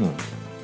тему,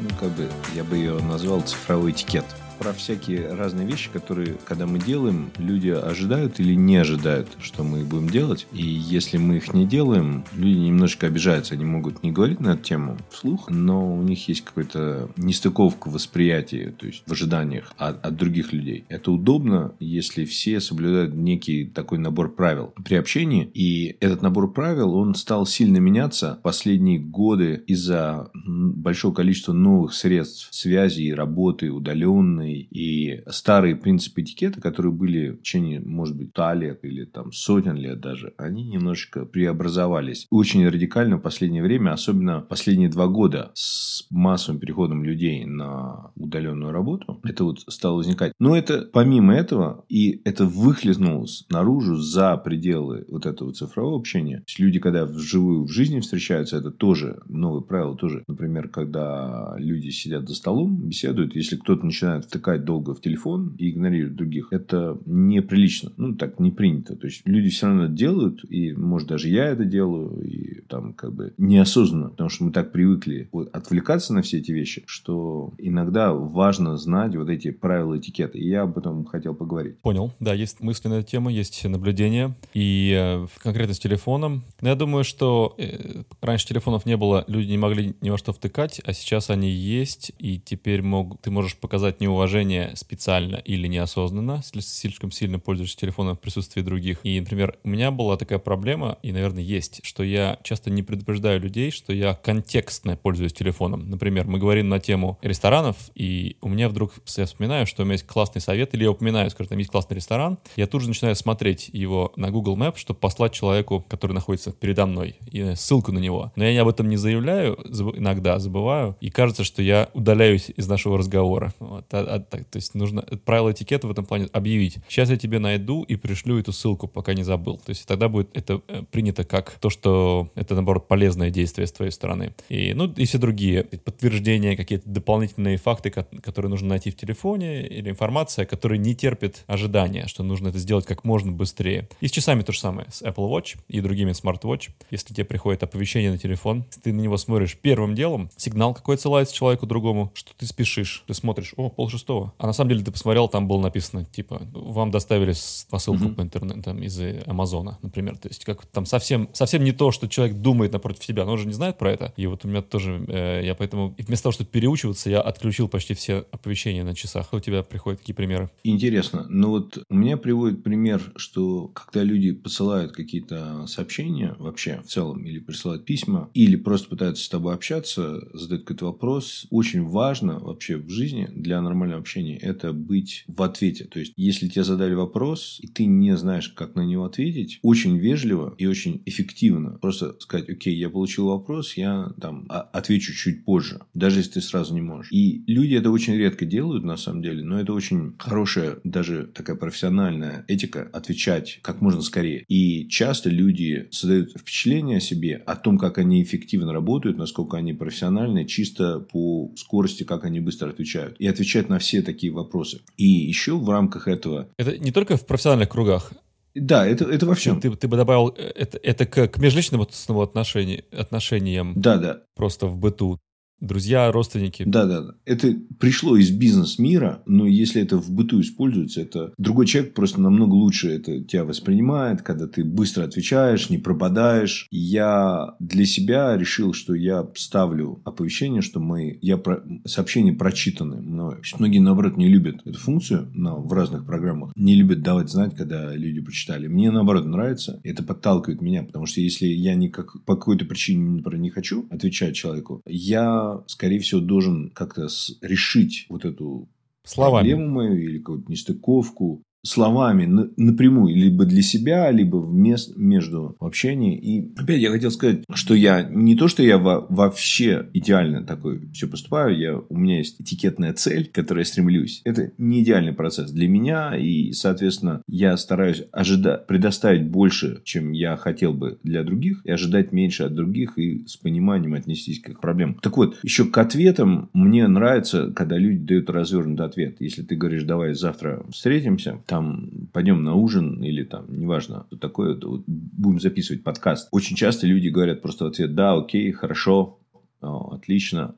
ну, как бы, я бы ее назвал цифровой этикет про всякие разные вещи, которые, когда мы делаем, люди ожидают или не ожидают, что мы будем делать. И если мы их не делаем, люди немножечко обижаются. Они могут не говорить на эту тему вслух, но у них есть какая-то нестыковка восприятия, то есть в ожиданиях от, от других людей. Это удобно, если все соблюдают некий такой набор правил при общении. И этот набор правил, он стал сильно меняться последние годы из-за большого количества новых средств связи и работы удаленной, современный и старые принципы этикета, которые были в течение, может быть, 100 лет или там сотен лет даже, они немножечко преобразовались. Очень радикально в последнее время, особенно последние два года с массовым переходом людей на удаленную работу, это вот стало возникать. Но это помимо этого, и это выхлестнулось наружу за пределы вот этого цифрового общения. То есть люди, когда вживую в жизни встречаются, это тоже новые правила, тоже, например, когда люди сидят за столом, беседуют, если кто-то начинает втыкать долго в телефон и игнорировать других, это неприлично. Ну, так не принято. То есть, люди все равно делают, и, может, даже я это делаю, и там как бы неосознанно, потому что мы так привыкли отвлекаться на все эти вещи, что иногда важно знать вот эти правила этикета. И я об этом хотел поговорить. Понял. Да, есть мысли на эту тему, есть наблюдения. И э, конкретно с телефоном. Но я думаю, что э, раньше телефонов не было, люди не могли ни во что втыкать, а сейчас они есть, и теперь мог, ты можешь показать неуважение уважение специально или неосознанно, слишком сильно пользуешься телефоном в присутствии других. И, например, у меня была такая проблема, и, наверное, есть, что я часто не предупреждаю людей, что я контекстно пользуюсь телефоном. Например, мы говорим на тему ресторанов, и у меня вдруг, я вспоминаю, что у меня есть классный совет, или я упоминаю, скажем, там есть классный ресторан, я тут же начинаю смотреть его на Google Maps, чтобы послать человеку, который находится передо мной, и ссылку на него. Но я об этом не заявляю, иногда забываю, и кажется, что я удаляюсь из нашего разговора. Вот. А, а, то есть нужно правила этикета в этом плане объявить. Сейчас я тебе найду и пришлю эту ссылку, пока не забыл. То есть тогда будет это э, принято как то, что это, наоборот, полезное действие с твоей стороны. И, ну, и все другие подтверждения, какие-то дополнительные факты, которые нужно найти в телефоне, или информация, которая не терпит ожидания, что нужно это сделать как можно быстрее. И с часами то же самое, с Apple Watch и другими smart watch. Если тебе приходит оповещение на телефон, ты на него смотришь первым делом, сигнал какой отсылается человеку другому, что ты спешишь, ты смотришь, о, полшестого, шестого. А на самом деле ты посмотрел, там было написано, типа, вам доставили посылку mm-hmm. по интернету там, из Амазона, например. То есть как там совсем, совсем не то, что человек думает напротив тебя, но он же не знает про это. И вот у меня тоже, э, я поэтому вместо того, чтобы переучиваться, я отключил почти все оповещения на часах. У тебя приходят такие примеры? Интересно. Ну вот у меня приводит пример, что когда люди посылают какие-то сообщения вообще в целом, или присылают письма, или просто пытаются с тобой общаться, задают какой-то вопрос, очень важно вообще в жизни для нормального нормальном общении – это быть в ответе. То есть, если тебе задали вопрос, и ты не знаешь, как на него ответить, очень вежливо и очень эффективно просто сказать, окей, я получил вопрос, я там а, отвечу чуть позже, даже если ты сразу не можешь. И люди это очень редко делают, на самом деле, но это очень хорошая, даже такая профессиональная этика отвечать как можно скорее. И часто люди создают впечатление о себе, о том, как они эффективно работают, насколько они профессиональны, чисто по скорости, как они быстро отвечают. И отвечать на все все такие вопросы. И еще в рамках этого... Это не только в профессиональных кругах. Да, это, это во всем. Ты, ты бы добавил э, это, это к, к межличным отношениям, отношениям. Да, да. Просто в быту. Друзья, родственники. Да, да, да. Это пришло из бизнес-мира, но если это в быту используется, это другой человек просто намного лучше это тебя воспринимает, когда ты быстро отвечаешь, не пропадаешь. Я для себя решил, что я ставлю оповещение, что мы, я про, сообщения прочитаны мною. Многие, наоборот, не любят эту функцию но в разных программах. Не любят давать знать, когда люди прочитали. Мне, наоборот, нравится. Это подталкивает меня, потому что если я никак, по какой-то причине, например, не хочу отвечать человеку, я скорее всего, должен как-то решить вот эту Словами. проблему мою или какую-то нестыковку словами напрямую, либо для себя, либо вместо, между в. И опять я хотел сказать, что я не то, что я во, вообще идеально такой все поступаю, я, у меня есть этикетная цель, к которой я стремлюсь. Это не идеальный процесс для меня, и, соответственно, я стараюсь ожидать, предоставить больше, чем я хотел бы для других, и ожидать меньше от других, и с пониманием отнестись к их проблемам. Так вот, еще к ответам мне нравится, когда люди дают развернутый ответ. Если ты говоришь, давай завтра встретимся, там там пойдем на ужин или там, неважно, что такое, вот, будем записывать подкаст. Очень часто люди говорят просто в ответ, да, окей, хорошо, отлично.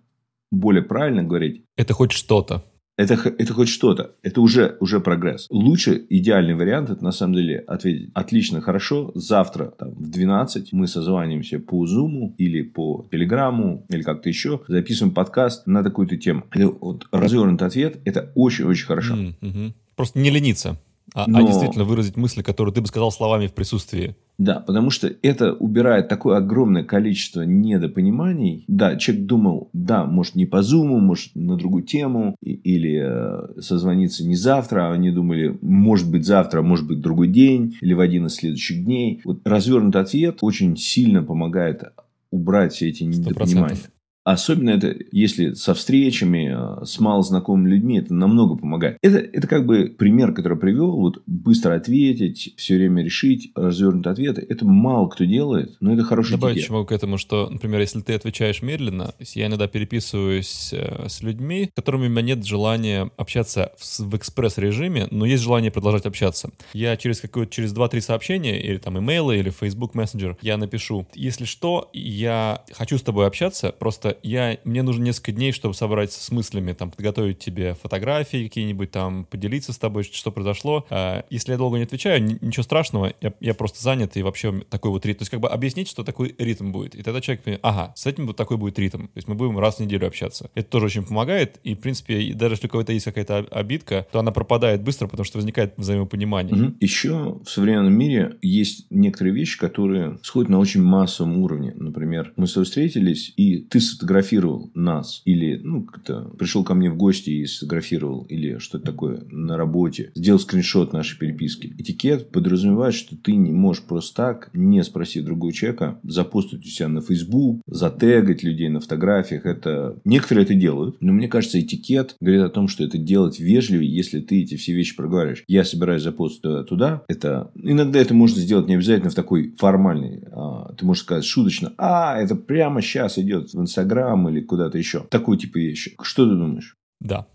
Более правильно говорить. Это хоть что-то. Это, это хоть что-то. Это уже, уже прогресс. Лучше, идеальный вариант, это на самом деле ответить отлично, хорошо. Завтра там, в 12 мы созванимся по Zoom или по Телеграму или как-то еще. Записываем подкаст на такую-то тему. Это вот развернутый ответ. Это очень-очень хорошо. Mm-hmm. Просто не лениться. А, а, Но... а действительно выразить мысли, которые ты бы сказал словами в присутствии. Да, потому что это убирает такое огромное количество недопониманий. Да, человек думал, да, может не по зуму, может на другую тему, или э, созвониться не завтра, а они думали, может быть завтра, может быть другой день, или в один из следующих дней. Вот развернутый ответ очень сильно помогает убрать все эти недопонимания. 100%. Особенно это, если со встречами, э, с малознакомыми людьми, это намного помогает. Это, это как бы пример, который привел. Вот быстро ответить, все время решить, развернутые ответы. Это мало кто делает, но это хороший Добавить еще могу к этому, что, например, если ты отвечаешь медленно, я иногда переписываюсь э, с людьми, с которыми у меня нет желания общаться в, в экспресс-режиме, но есть желание продолжать общаться. Я через какое-то, через 2-3 сообщения, или там имейлы, или Facebook Messenger, я напишу, если что, я хочу с тобой общаться, просто я, мне нужно несколько дней, чтобы собраться с мыслями, там, подготовить тебе фотографии какие-нибудь, там, поделиться с тобой, что произошло. А, если я долго не отвечаю, ничего страшного, я, я просто занят, и вообще такой вот ритм. То есть, как бы объяснить, что такой ритм будет. И тогда человек понимает, ага, с этим вот такой будет ритм. То есть, мы будем раз в неделю общаться. Это тоже очень помогает, и, в принципе, даже если у кого-то есть какая-то обидка, то она пропадает быстро, потому что возникает взаимопонимание. Угу. Еще в современном мире есть некоторые вещи, которые сходят на очень массовом уровне. Например, мы с тобой встретились, и ты сфотографировал нас, или ну, как-то пришел ко мне в гости и сфотографировал, или что-то такое на работе, сделал скриншот нашей переписки. Этикет подразумевает, что ты не можешь просто так, не спросив другого человека, запостить у себя на Facebook, затегать людей на фотографиях. Это... Некоторые это делают, но мне кажется, этикет говорит о том, что это делать вежливее, если ты эти все вещи проговариваешь. Я собираюсь запостить туда-туда. Это... Иногда это можно сделать не обязательно в такой формальный. А, ты можешь сказать шуточно, а, это прямо сейчас идет в Инстаграм Инстаграм или куда-то еще. Такой типа вещи. Что ты думаешь? Да,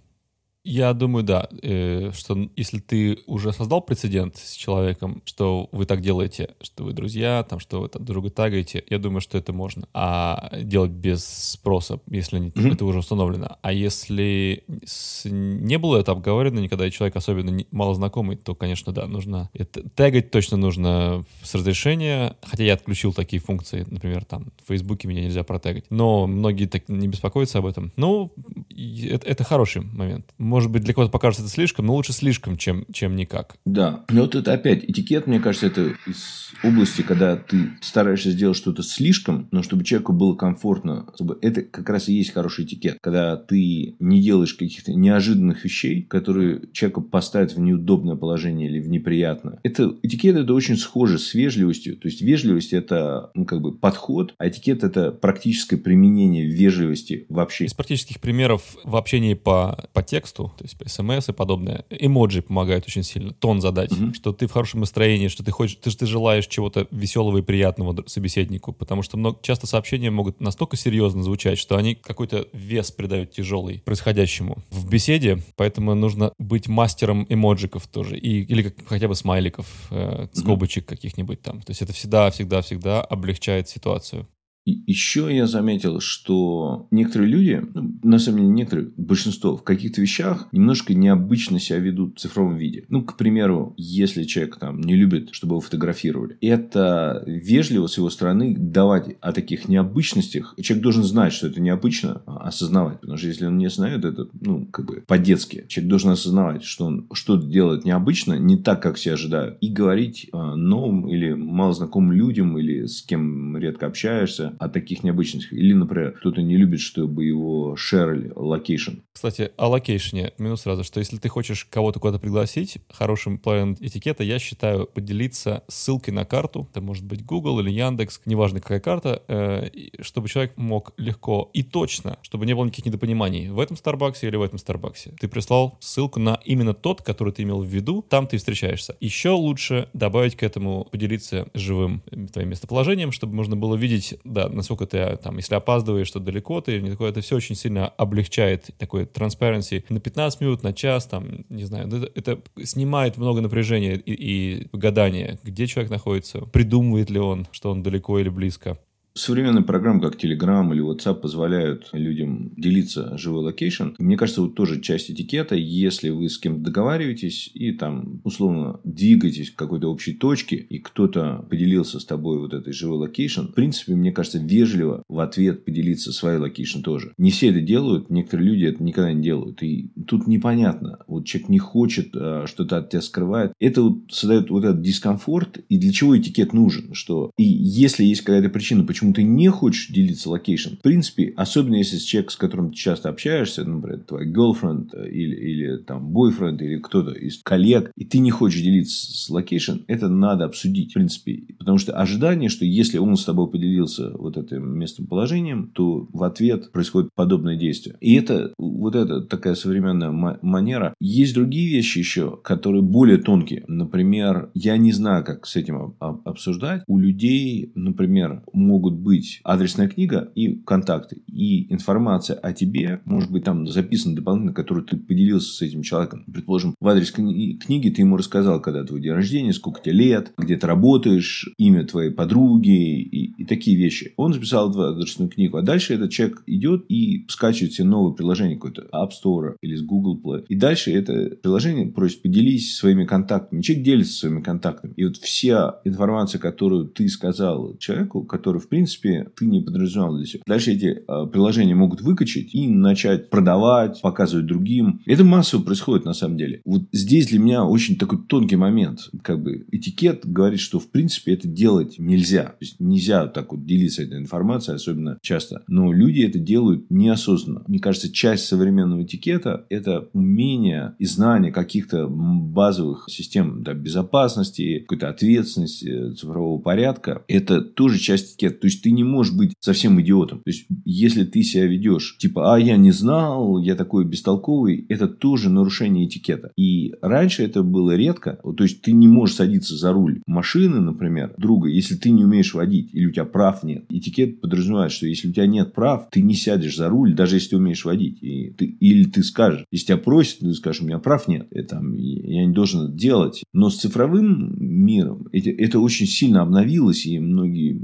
я думаю, да, э, что если ты уже создал прецедент с человеком, что вы так делаете, что вы друзья, там, что вы там друга тагаете, я думаю, что это можно. А делать без спроса, если не, mm-hmm. это уже установлено. А если с, не было это обговорено никогда, и человек особенно не, мало знакомый, то, конечно, да, нужно... Это, тагать точно нужно с разрешения, хотя я отключил такие функции, например, там, в Фейсбуке меня нельзя протегать. Но многие так не беспокоятся об этом. Ну, это, это хороший момент может быть, для кого-то покажется это слишком, но лучше слишком, чем, чем никак. Да. Но вот это опять этикет, мне кажется, это из области, когда ты стараешься сделать что-то слишком, но чтобы человеку было комфортно. Это как раз и есть хороший этикет. Когда ты не делаешь каких-то неожиданных вещей, которые человека поставят в неудобное положение или в неприятное. Это, этикет это очень схоже с вежливостью. То есть, вежливость это ну, как бы подход, а этикет это практическое применение вежливости вообще. Из практических примеров в общении по, по тексту тексту, то есть смс и подобное. Эмоджи помогают очень сильно. Тон задать, угу. что ты в хорошем настроении, что ты хочешь, ты, ты желаешь чего-то веселого и приятного собеседнику, потому что много, часто сообщения могут настолько серьезно звучать, что они какой-то вес придают тяжелый происходящему в беседе, поэтому нужно быть мастером эмоджиков тоже, и, или как, хотя бы смайликов, э, скобочек угу. каких-нибудь там. То есть это всегда, всегда, всегда облегчает ситуацию. И еще я заметил, что некоторые люди, ну, на самом деле некоторые, большинство, в каких-то вещах немножко необычно себя ведут в цифровом виде. Ну, к примеру, если человек там не любит, чтобы его фотографировали, это вежливо с его стороны давать о таких необычностях. Человек должен знать, что это необычно, а осознавать. Потому что если он не знает, это, ну, как бы по-детски. Человек должен осознавать, что он что-то делает необычно, не так, как все ожидают. И говорить новым или малознакомым людям, или с кем редко общаешься, о таких необычных. Или, например, кто-то не любит, чтобы его шерили, location. Кстати, о location е. Минус сразу, что если ты хочешь кого-то куда-то пригласить, хорошим планом этикета, я считаю поделиться ссылкой на карту. Это может быть Google или Яндекс, неважно какая карта, э, чтобы человек мог легко и точно, чтобы не было никаких недопониманий в этом Старбаксе или в этом Старбаксе. Ты прислал ссылку на именно тот, который ты имел в виду, там ты встречаешься. Еще лучше добавить к этому, поделиться живым твоим местоположением, чтобы можно было видеть, да, насколько ты там, если опаздываешь, что далеко ты, не такое, это все очень сильно облегчает такой transparency на 15 минут, на час, там, не знаю, это, это снимает много напряжения и, и гадания, где человек находится, придумывает ли он, что он далеко или близко. Современные программы, как Telegram или WhatsApp, позволяют людям делиться живой location. Мне кажется, вот тоже часть этикета, если вы с кем-то договариваетесь и там, условно, двигаетесь к какой-то общей точке, и кто-то поделился с тобой вот этой живой location, в принципе, мне кажется, вежливо в ответ поделиться своей location тоже. Не все это делают, некоторые люди это никогда не делают. И тут непонятно. Вот человек не хочет, а, что-то от тебя скрывает. Это вот создает вот этот дискомфорт. И для чего этикет нужен? Что и если есть какая-то причина, почему почему ты не хочешь делиться location. В принципе, особенно если с человеком, с которым ты часто общаешься, например, твой girlfriend э, или, или там boyfriend или кто-то из коллег, и ты не хочешь делиться с location, это надо обсудить, в принципе. Потому что ожидание, что если он с тобой поделился вот этим местоположением, то в ответ происходит подобное действие. И это вот эта такая современная манера. Есть другие вещи еще, которые более тонкие. Например, я не знаю, как с этим обсуждать. У людей, например, могут могут быть адресная книга и контакты. И информация о тебе может быть там записана дополнительно, которую ты поделился с этим человеком. Предположим, в адрес кни- книги ты ему рассказал, когда твой день рождения, сколько тебе лет, где ты работаешь, имя твоей подруги и, и такие вещи. Он записал в адресную книгу. А дальше этот человек идет и скачивает себе новое приложение какое-то App Store или с Google Play. И дальше это приложение просит поделись своими контактами. Человек делится своими контактами. И вот вся информация, которую ты сказал человеку, который в принципе принципе, ты не подразумевал для себя. Дальше эти э, приложения могут выкачать и начать продавать, показывать другим. Это массово происходит на самом деле. Вот здесь для меня очень такой тонкий момент. Как бы этикет говорит, что в принципе это делать нельзя. То есть нельзя так вот делиться этой информацией, особенно часто. Но люди это делают неосознанно. Мне кажется, часть современного этикета – это умение и знание каких-то базовых систем да, безопасности, какой-то ответственности, цифрового порядка. Это тоже часть этикета. То ты не можешь быть совсем идиотом. То есть если ты себя ведешь типа, а я не знал, я такой бестолковый, это тоже нарушение этикета. И раньше это было редко. То есть ты не можешь садиться за руль машины, например, друга, если ты не умеешь водить или у тебя прав нет. Этикет подразумевает, что если у тебя нет прав, ты не сядешь за руль, даже если ты умеешь водить. И ты, или ты скажешь, если тебя просят, ты скажешь, у меня прав нет, это, я не должен это делать. Но с цифровым миром это, это очень сильно обновилось, и многие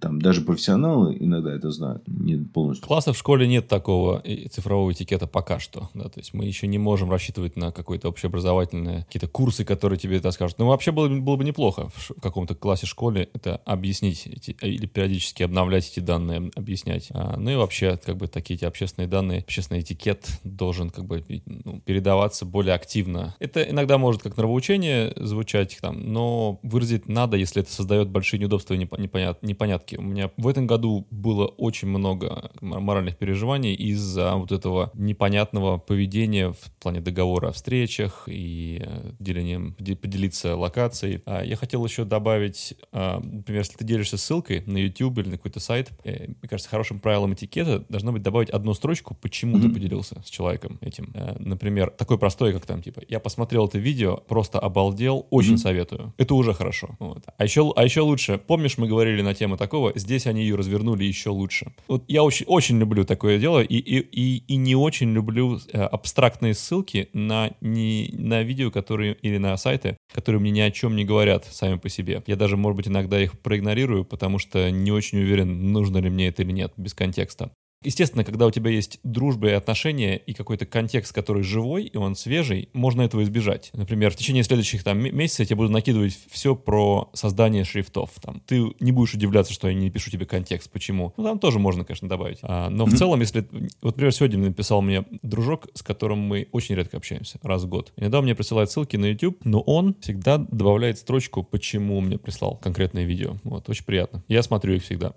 там даже профессионалы иногда это знают, не полностью. Класса в школе нет такого цифрового этикета пока что. Да, то есть мы еще не можем рассчитывать на какое-то общеобразовательные какие-то курсы, которые тебе это скажут. Но вообще было, было бы неплохо в, каком-то классе школе это объяснить эти, или периодически обновлять эти данные, объяснять. А, ну и вообще как бы такие эти общественные данные, общественный этикет должен как бы ну, передаваться более активно. Это иногда может как нравоучение звучать там, но выразить надо, если это создает большие неудобства и непонят, непонятки меня в этом году было очень много моральных переживаний из-за вот этого непонятного поведения в плане договора о встречах и э, делением, поделиться локацией. А я хотел еще добавить, а, например, если ты делишься ссылкой на YouTube или на какой-то сайт, э, мне кажется, хорошим правилом этикета должно быть добавить одну строчку, почему mm-hmm. ты поделился с человеком этим. Э, например, такой простой, как там, типа, я посмотрел это видео, просто обалдел, очень mm-hmm. советую. Это уже хорошо. Вот. А еще, а еще лучше, помнишь, мы говорили на тему такого, здесь они ее развернули еще лучше. Вот я очень, очень люблю такое дело и, и, и, и не очень люблю э, абстрактные ссылки на, не, на видео, которые или на сайты, которые мне ни о чем не говорят сами по себе. Я даже, может быть, иногда их проигнорирую, потому что не очень уверен, нужно ли мне это или нет, без контекста. Естественно, когда у тебя есть дружба и отношения и какой-то контекст, который живой и он свежий, можно этого избежать. Например, в течение следующих там месяцев я тебе буду накидывать все про создание шрифтов. Там, ты не будешь удивляться, что я не пишу тебе контекст, почему. Ну, там тоже можно, конечно, добавить. А, но в целом, если... Вот, например, сегодня написал мне дружок, с которым мы очень редко общаемся, раз в год. Иногда он мне присылает ссылки на YouTube, но он всегда добавляет строчку, почему мне прислал конкретное видео. Вот, очень приятно. Я смотрю их всегда.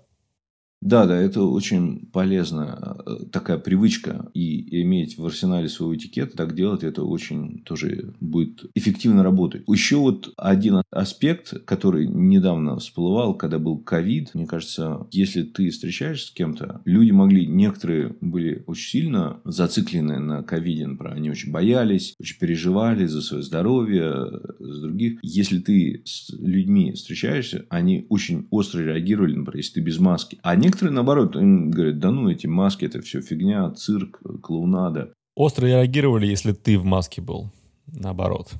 Да, да, это очень полезно, э, такая привычка, и иметь в арсенале свой этикет, так делать, это очень тоже будет эффективно работать. Еще вот один аспект, который недавно всплывал, когда был ковид, мне кажется, если ты встречаешься с кем-то, люди могли, некоторые были очень сильно зациклены на ковиде, они очень боялись, очень переживали за свое здоровье, за других. Если ты с людьми встречаешься, они очень остро реагировали, например, если ты без маски. А некоторые некоторые, наоборот, им говорят, да ну, эти маски, это все фигня, цирк, клоунада. Остро реагировали, если ты в маске был, наоборот.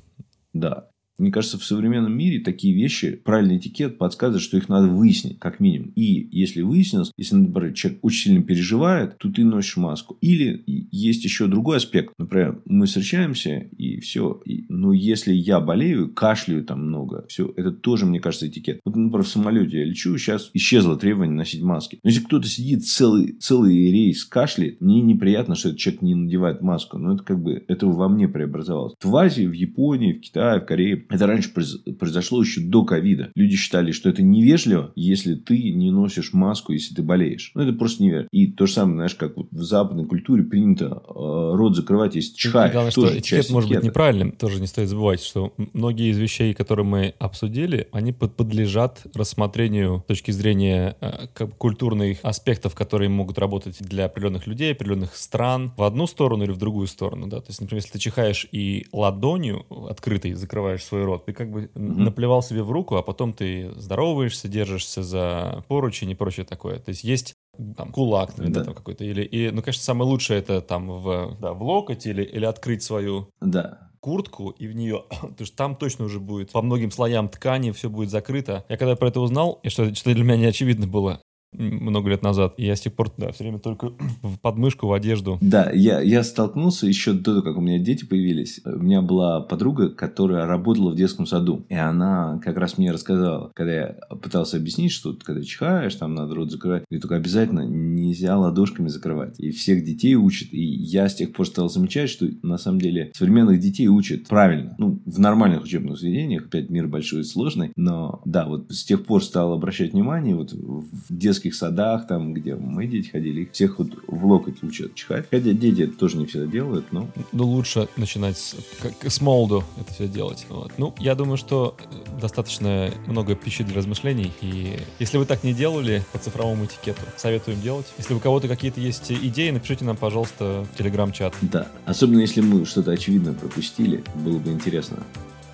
Да. Мне кажется, в современном мире такие вещи, правильный этикет подсказывает, что их надо выяснить, как минимум. И если выяснилось, если, например, человек очень сильно переживает, то ты носишь маску. Или есть еще другой аспект. Например, мы встречаемся, и все. Но если я болею, кашляю там много, все, это тоже, мне кажется, этикет. Вот, например, в самолете я лечу, сейчас исчезло требование носить маски. Но если кто-то сидит целый, целый рейс кашляет, мне неприятно, что этот человек не надевает маску. Но это как бы, это во мне преобразовалось. В Азии, в Японии, в Китае, в Корее это раньше произошло еще до ковида. Люди считали, что это невежливо, если ты не носишь маску, если ты болеешь. Ну, это просто невежливо. И то же самое, знаешь, как вот в западной культуре принято э, рот закрывать, если чихаешь. Главное, что этикет может быть неправильным. Тоже не стоит забывать, что многие из вещей, которые мы обсудили, они подлежат рассмотрению с точки зрения э, культурных аспектов, которые могут работать для определенных людей, определенных стран в одну сторону или в другую сторону. Да? То есть, например, если ты чихаешь и ладонью открытой закрываешь свой рот, ты как бы mm-hmm. наплевал себе в руку, а потом ты здороваешься, держишься за поручень и прочее такое. То есть есть там, кулак, да. да, там какой-то, или, и, ну, конечно, самое лучшее это там в, да, в локоть или, или открыть свою да. куртку и в нее, потому что там точно уже будет по многим слоям ткани все будет закрыто. Я когда про это узнал, и что, что для меня не очевидно было, много лет назад. И я с тех пор, да, все время только в подмышку, в одежду. Да, я, я столкнулся еще до того, как у меня дети появились. У меня была подруга, которая работала в детском саду. И она как раз мне рассказала, когда я пытался объяснить, что когда чихаешь, там надо рот закрывать. И только обязательно нельзя ладошками закрывать. И всех детей учат. И я с тех пор стал замечать, что на самом деле современных детей учат правильно. Ну, в нормальных учебных заведениях. Опять мир большой и сложный. Но да, вот с тех пор стал обращать внимание вот в детских детских садах, там, где мы дети ходили, их всех вот в локоть учат чихать. Хотя дети это тоже не всегда делают, но... Ну, лучше начинать с, как, с молоду это все делать. Вот. Ну, я думаю, что достаточно много пищи для размышлений. И если вы так не делали по цифровому этикету, советуем делать. Если у кого-то какие-то есть идеи, напишите нам, пожалуйста, в телеграм-чат. Да, особенно если мы что-то очевидно пропустили, было бы интересно.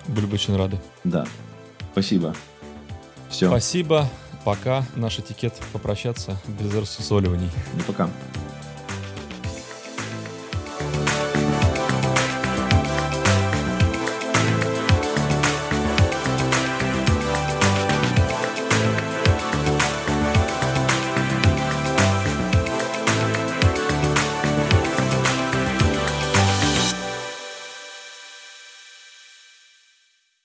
Были бы очень рады. Да. Спасибо. Все. Спасибо. Пока наш этикет попрощаться без рассусоливаний. Ну, пока.